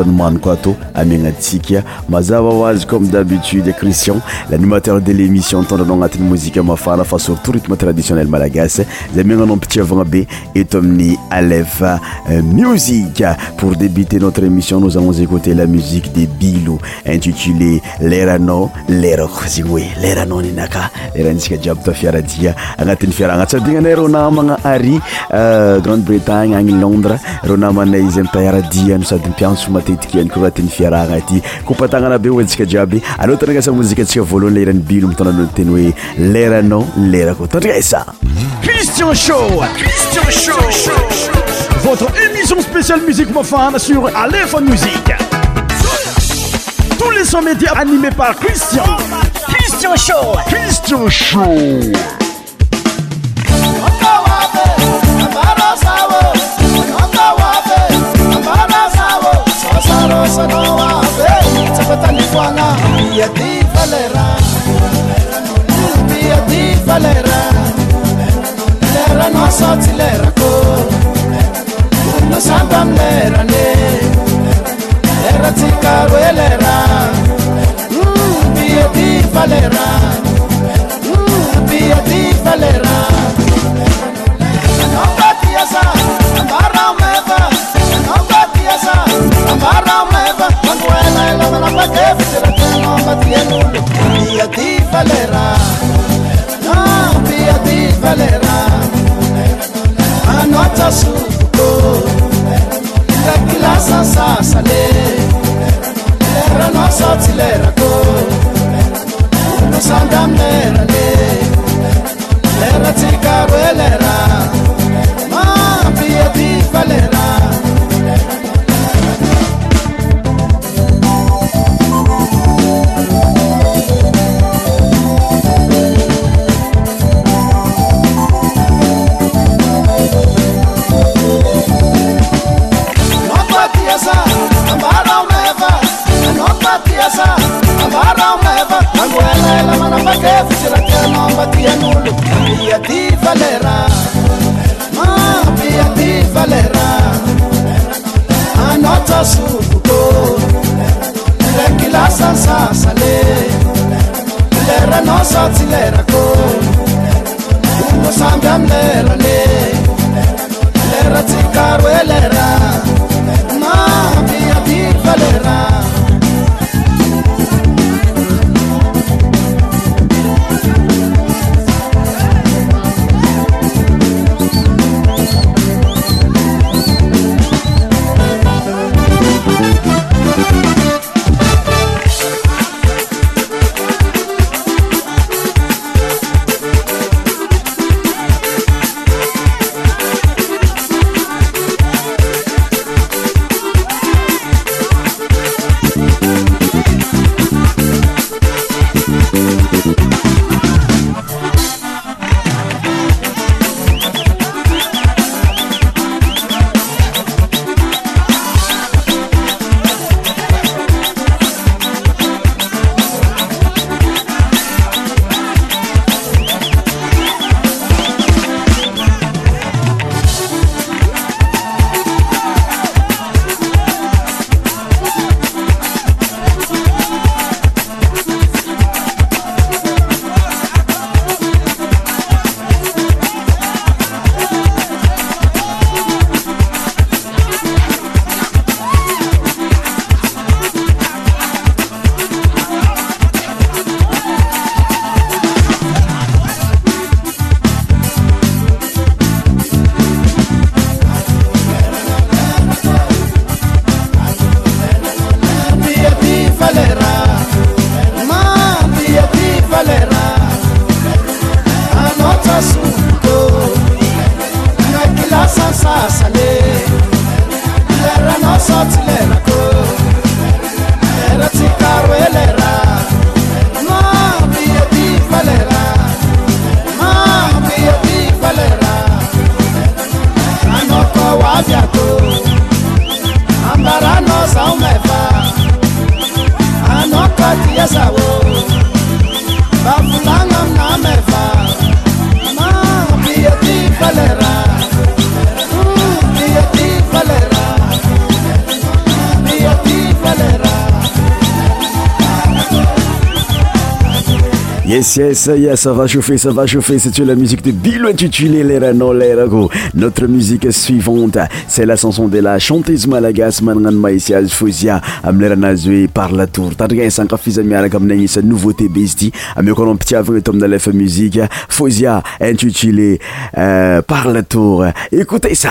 akeaayome abitudei aiatere isionnatoseaaasaeettteeaey eeeaaraeetaneday etikany kora tiny fiarahagna aty kopantanana be ontsika jiaby aleo tanranasa mozika antsika voalohany lairany bilo mitananao ny teny hoe leranao nylera ko tandrikaisa cristian socristian sho sanaetabatnikoaa atalerapaleraleranosaty lerako lo sambami lerane leratsikaroe lerapalerapalera laaimtaerapiadifalera anoatsasuuko lakilasasasale eranoasatilerako nosandamera le leratsikaroeleramapiatialera avaraomeva aluele elamanabakesicirateamombatianullo ia ti falera Yes, yes, yes, ça va chauffer, ça va chauffer. C'est la musique de Bill intitulée les Rago. Notre musique suivante, c'est la chanson de la chanteuse malagas Manan Maïsiaz Fouzia. Amleranazwe par la tour. Tandrika Sankafiza Miaraka Mnanisa, nouveauté besti. Amekonon petit avant Tom Dalef Musique. Fouzia intitulée euh, Par la tour. Écoutez ça.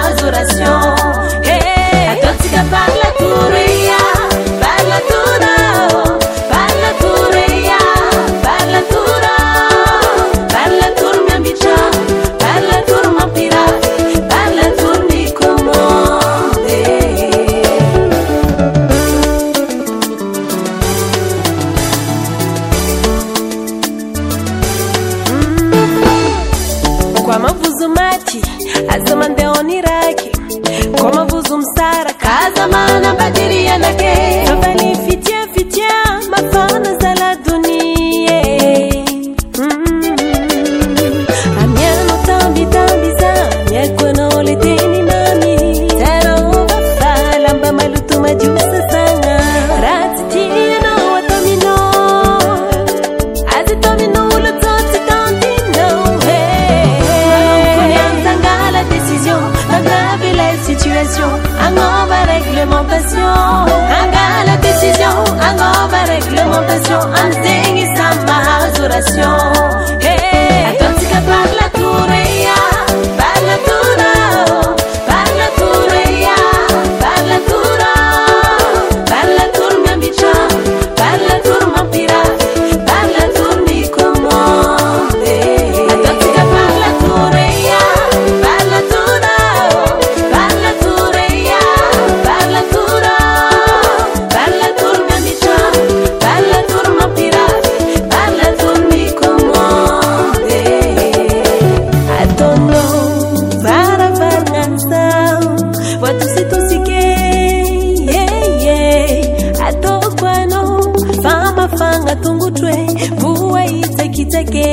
batungutwe qui yitekiteke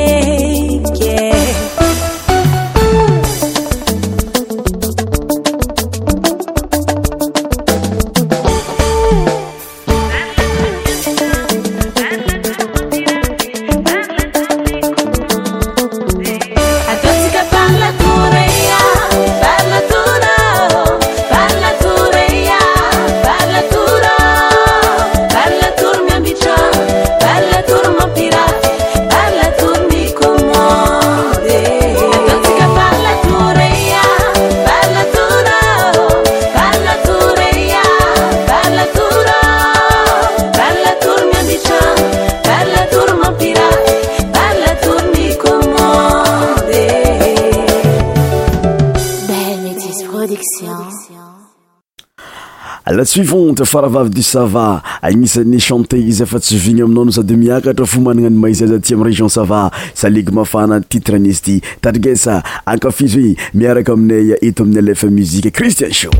suivante faravavy du sava agnisan'ny chanté izy efa tsy vigny aminao no zady miakatra fo magnana ny maizi za ti amny région sava saligo mafana titren'izy ity tadrigesa akafizo e miaraka aminay ito amin'ny lf muziqe christian sho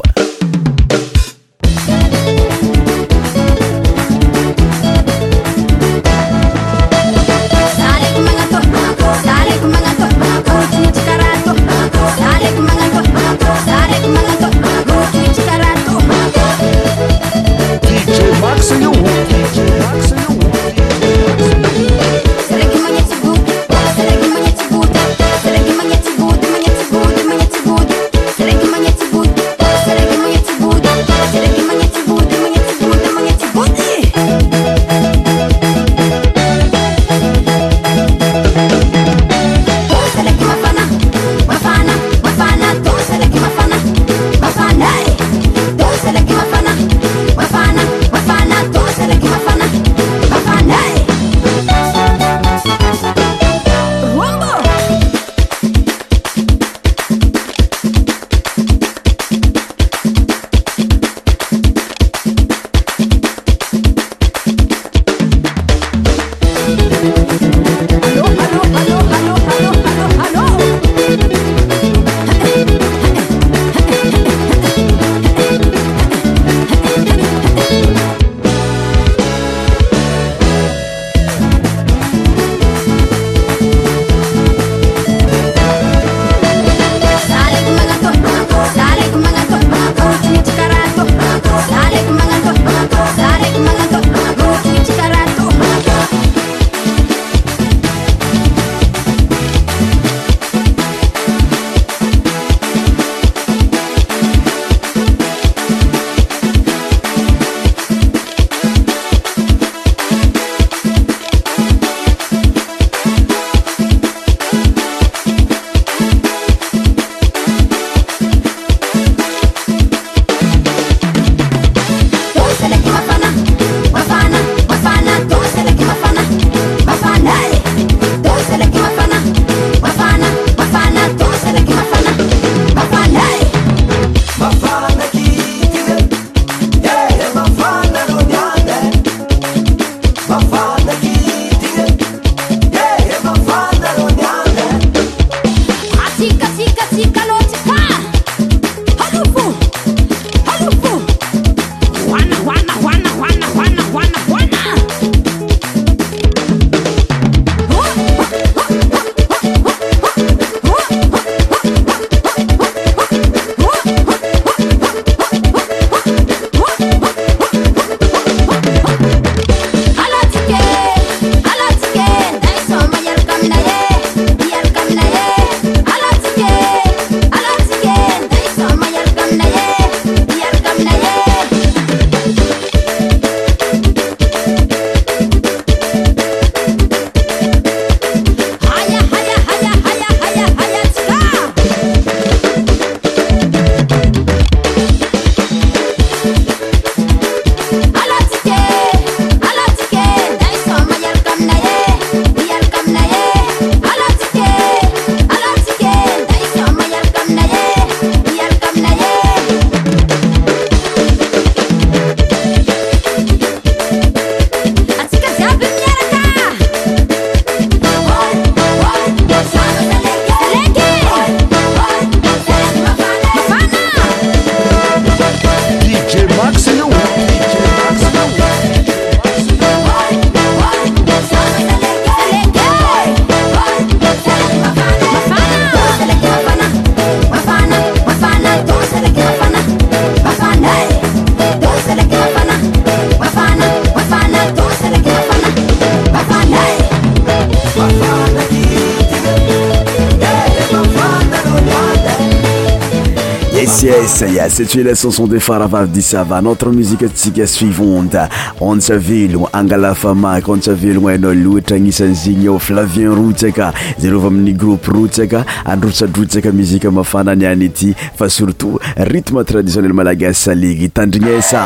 tsel canson de fart vavy dis savana otre musiqe atsika swivonde ontsvelogna angalafamaky onts velogna inao loatra agnisany zegny ao flavien rotsy aka zareovy amin'ny groupe rotsy aka androtsadrotsy aka muzika mafana any any ity fa surtout rytme traditionnel malagasy salegy itandrinesa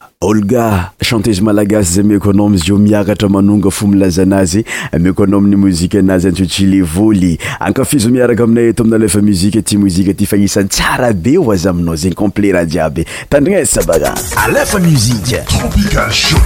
olga chantezy malagasy zay meko anao miizy io miakatra magnonga fo milaza anazy meko anao amin'ny mozika anazy antsotsi le voly ankafizy miaraka aminay eto amina alefa mozika ty mozika aty fa isan'ny tsara be oazy aminao zegny complet ra jiaby tandrignazy sabarazy alefa mzike tropicasho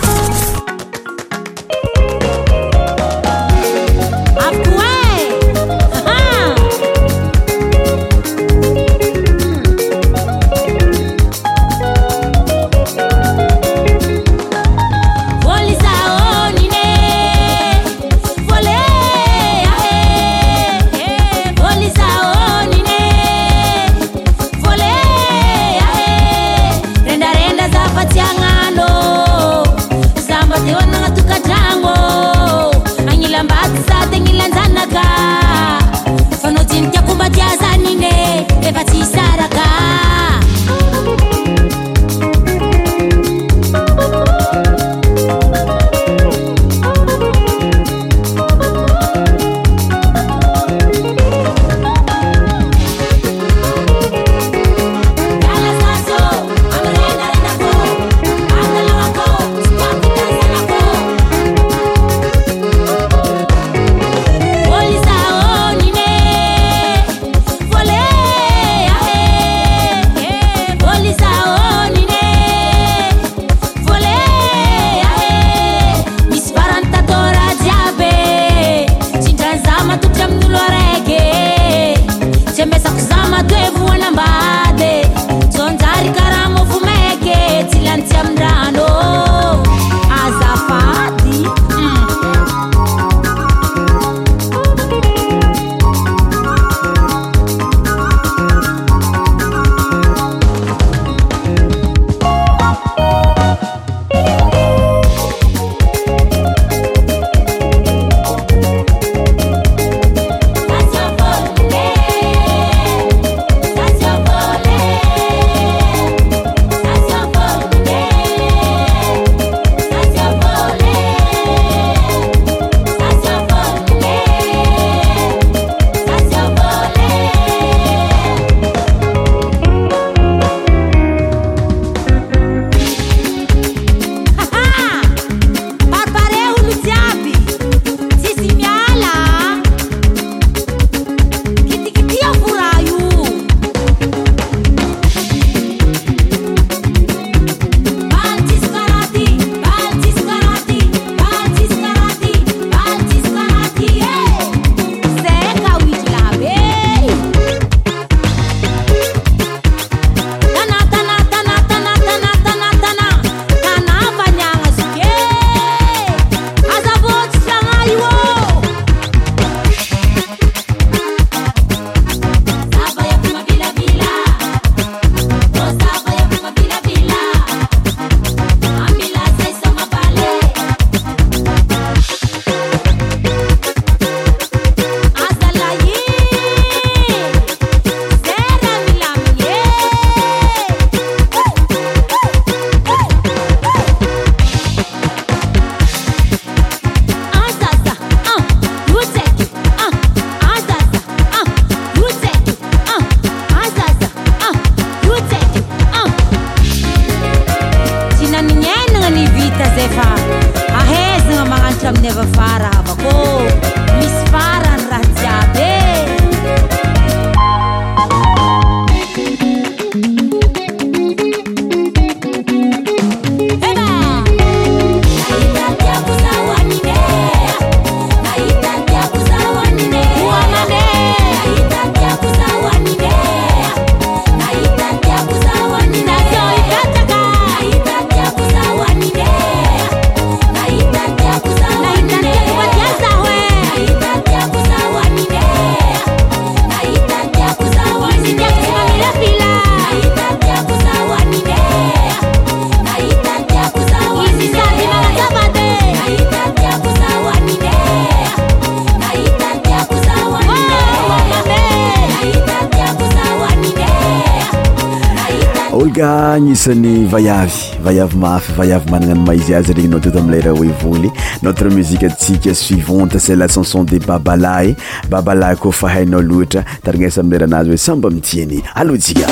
vaiavy mafy vaiavy manana no maizy azy regny nao teo to amleraha oe voly notre musique atsika suivante c'est la chanson de babalahy babalay ko fa hainao loatra taranasa amlerahanazy hoe samba mitiany aloajia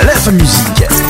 alefa musiqe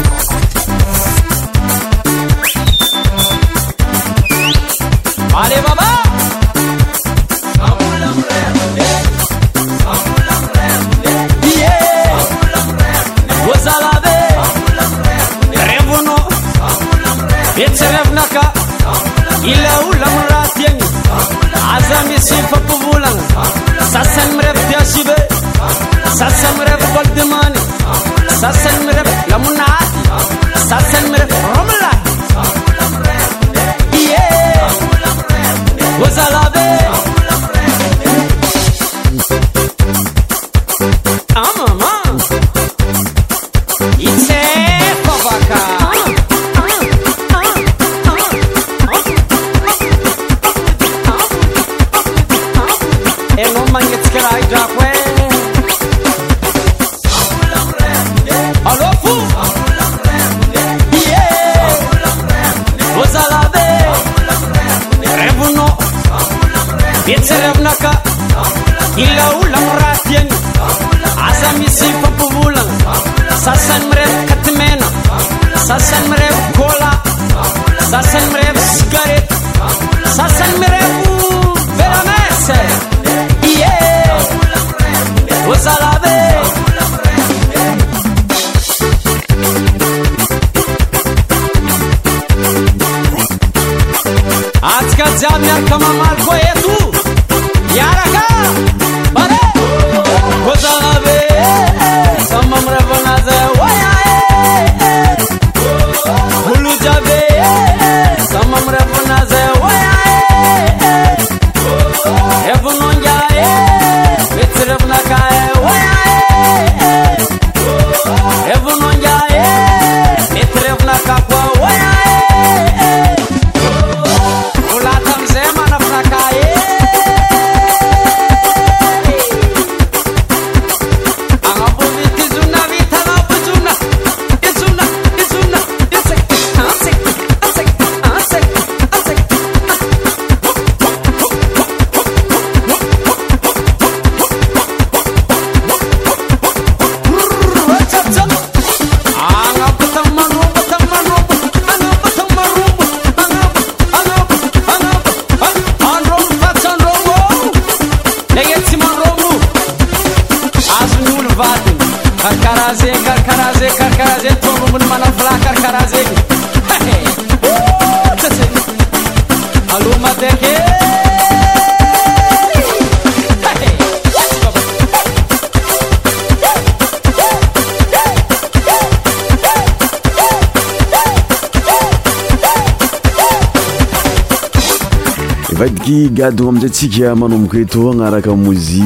gadoamzasika manobok eto anaraka mozi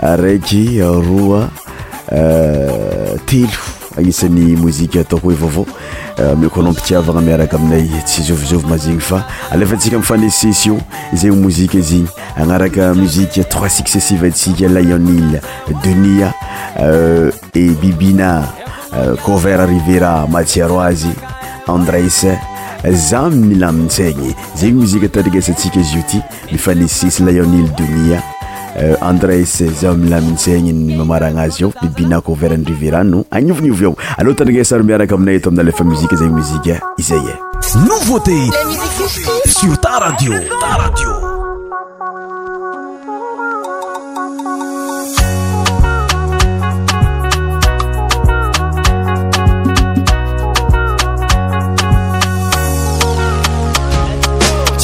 raiky roa eh, telo anisan'ny mozika ataokoa vavao eh, mi konampiiavana miaraka aminay tsyzovizvmziny fa lefatsika mfaneses zeymozi zny anarakamozi troi scesiv sika lyonildeni eh, e bibin cover rivera matiaroisy andres za milaminsaigny zegny mozika tandrignaysantsika izyiouty mifa nisisy layonile dunia euh, andres za milaminsaigny ny mamaragnazy ao mibinako verany drivyrano agnovogniovo ao aleha tandrigna sary miaraka aminay ato amina lefa muzika zegny mozika izay e nouvauté sur ta radio ta radio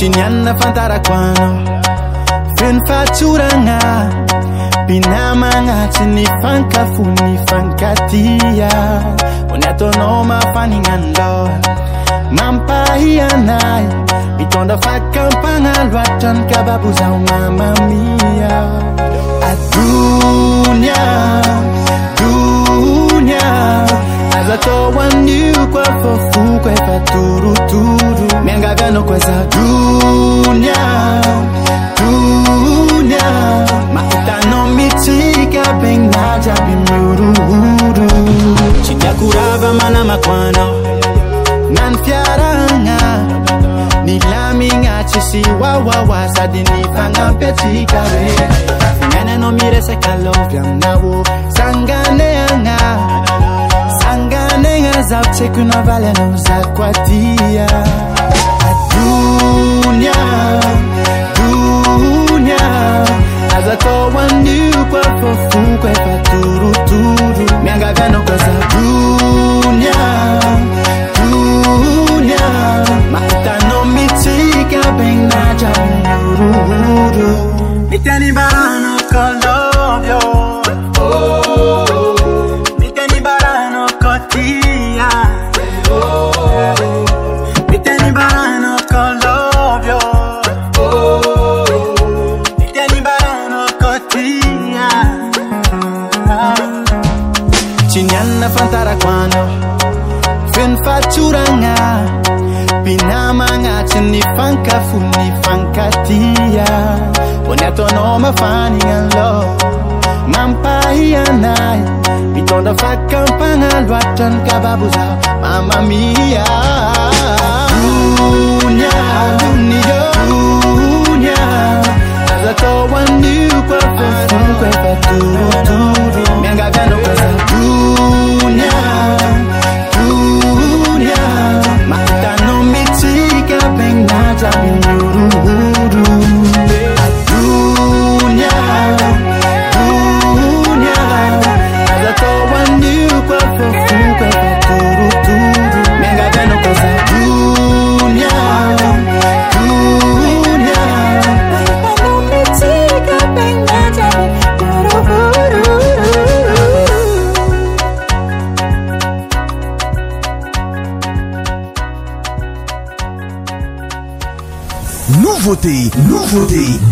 nannafantarakoana feny fa tsoragna binamagna tsy ny fankafo mifankatia onyatonao ma faninanlo mampahianaa mitôndra fa kampagna loatrany kababozaona mamia adonia donia azatô hoannikoafafoko efatorotoro miangavynaokoaa tanomitika ben majabi muruuduiakuravaanaaa nan fiaranga nilaminga tisiwawawazadinipangapetikae nananomiresekalonvian nao sanganeanga sanganenga zau cekunovalanuzakuatia dunia, dunia azatowa ndikwe fofukwe paturuturu miangagano kaza dunia dunia mahitano mitika jamuru uruhuru nitanibarano kolo soragna pinamagna tsy ny fankafonny fankatia ony ataonao mafaniga nlo mampahianay mitondra fakampagna loatra ny kavaboza mamamia onya ni nya zataoannikeatorotory mengatyanak onya time you The.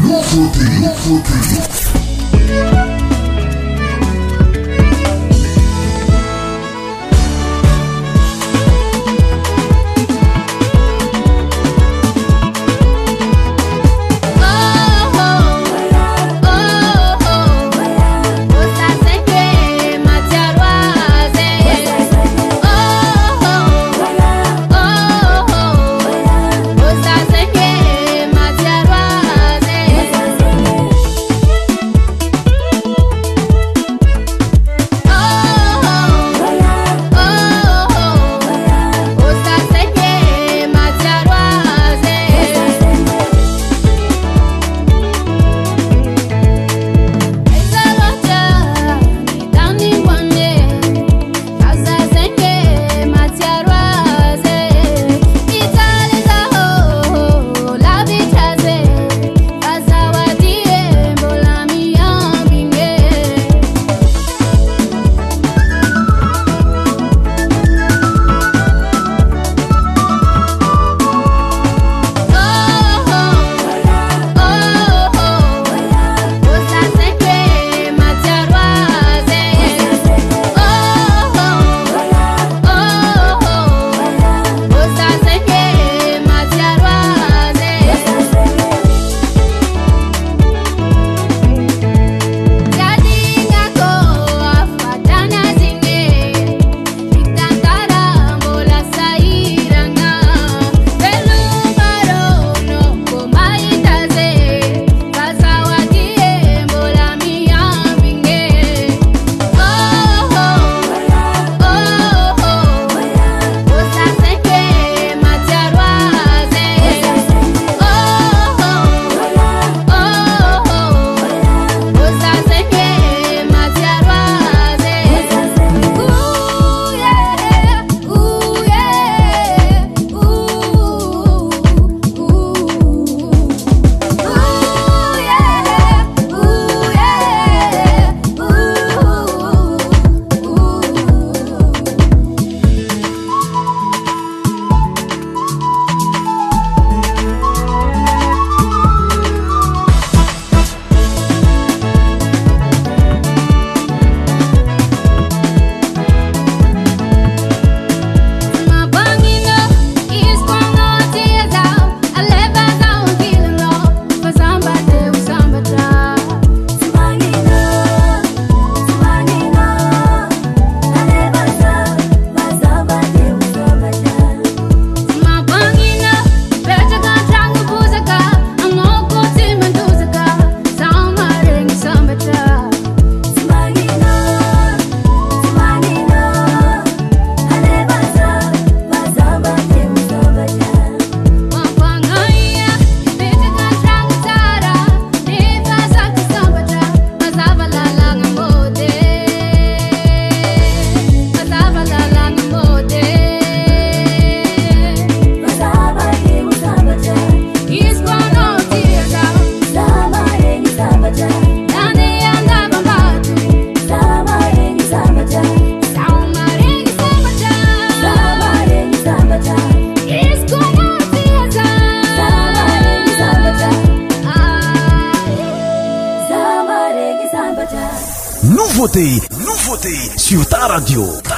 Radio.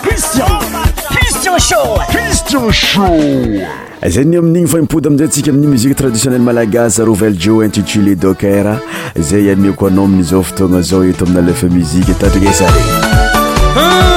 cristian shazay ny amin'igny fanipody amiizay ntsika amin' muzike traditionnel malagasy arovell jo intitulé doker zay aneko anao aminy izao fotoagna zao eto amina lefa muzike tadine zare ah!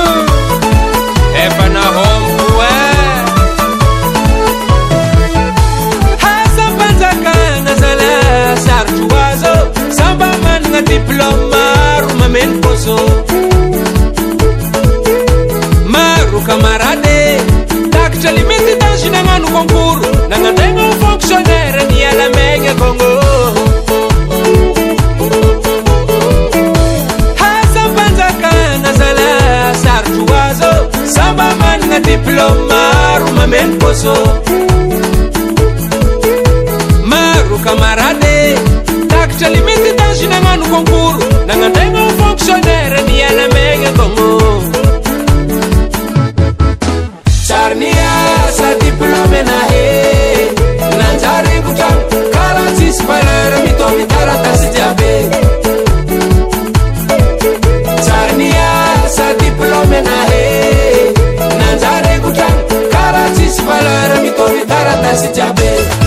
o maro mameno bôzô maro kamarady dakitra lemety danginagnanokombo agora desce de abelha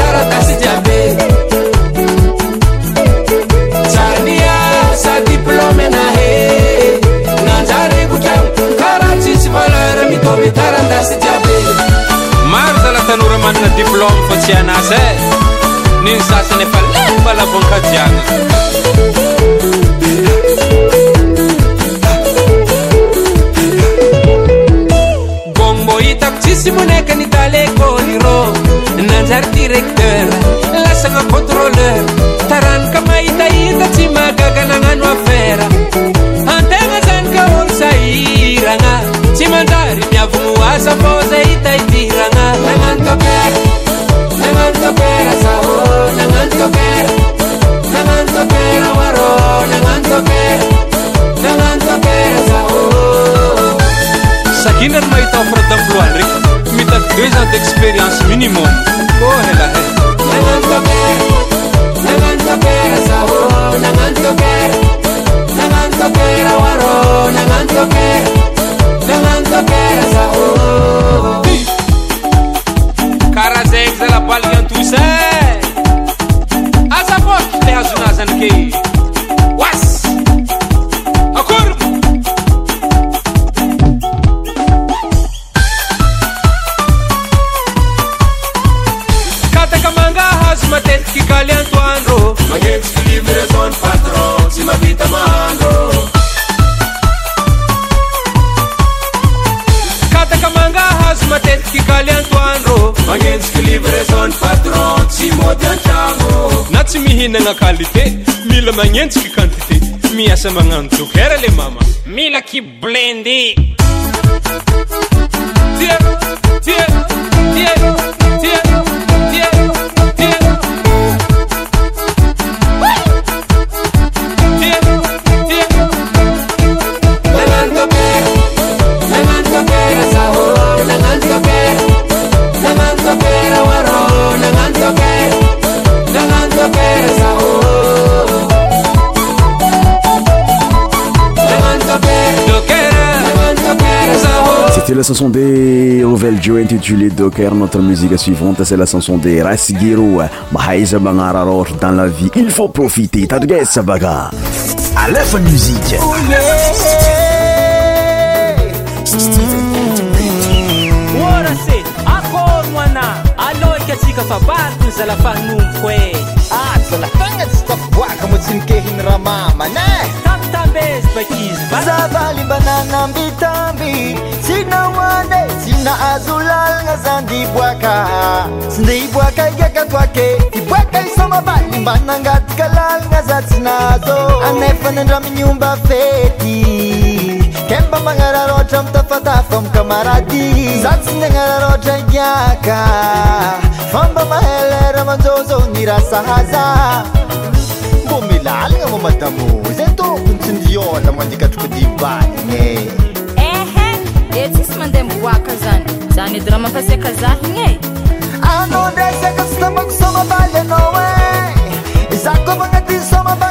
martalatanuramanna diplom fo tianase ninsasanepalbalabonkajiana conveniente ançon de rovel ji intitulé doker notre musike suivante sela sançon de rasgiro mahaizabanarrôt dans la vie il fa profiteagabak nahazo lalagna za di boaka sy nde iboaka giaka toake diboaka isomavay mbanangataka lalagna za tsy nahazô anefany ndra minomba fety ke mba magnararôatra amitafatafa iny kamaradi za tsy n agnararôatra giaka famba mahaylera manjôza ni rasahaza mbô milalagna mô madavona zeny tôtsy ndiona mandikatroko dibaniny eh. mandeha amboaka zany zany edy raha mankasiaka zahigny e anao ndra siaka sy tabako somabaly anao e za kôfa agnatiy somab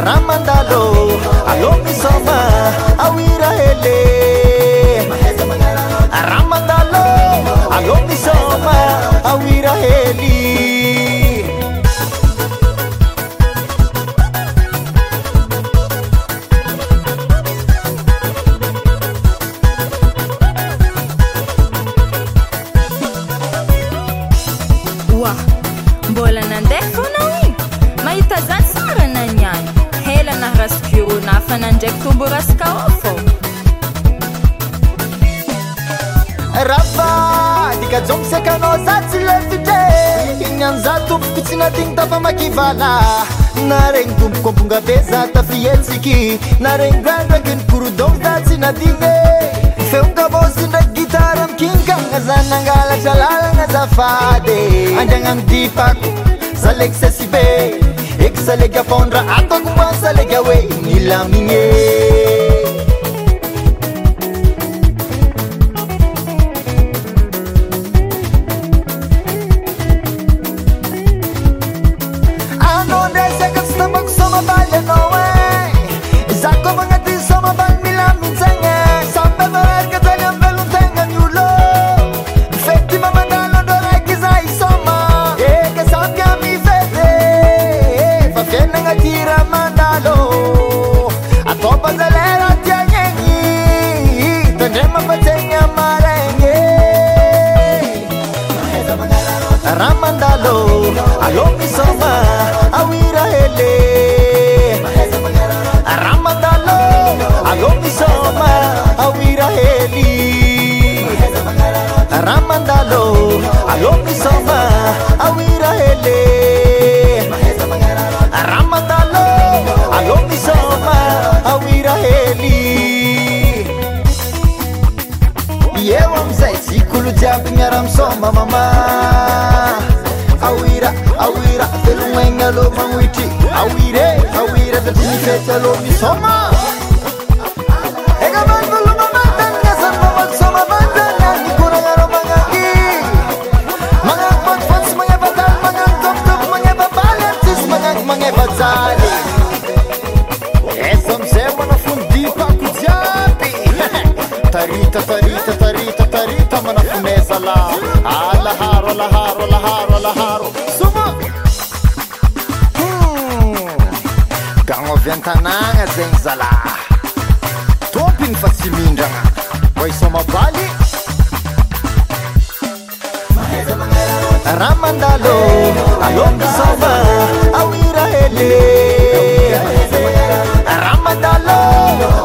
رمد kenarenindrandroaky ny porodon da tsy nadive feongaboy ndraiky gitara mikinikaagnaza nangalatra lala gnazafady andriagnano difako saleky sasybe eky saleka apondra atako ma saleka hoe nilamigne aihehm aô mis aoir helyeo amzay tykolojiabnyarahamisôma mama aoara telony alo manoitry ar orniey alo miô tataritataritatarita manafme zalaharhhahar soma hmm. gagno vyantanàgna zegny zalah topiny fa tsy mindraha maisôma balyhzaraha mandalo alomisoma ao irahely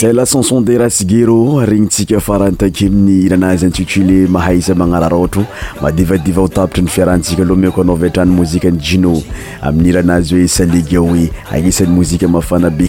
zay la chanson de race gero regnyntsika faraha nytake aminy iranazy intitulé mahay isa magnara ra otro madivadivaho tapitry ny fiarahantsika aloha meko anao vitrany mozika ny jino amin'ny iranazy hoe salegeao e anisan'ny mozika mafanabe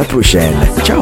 la prochaine. Ciao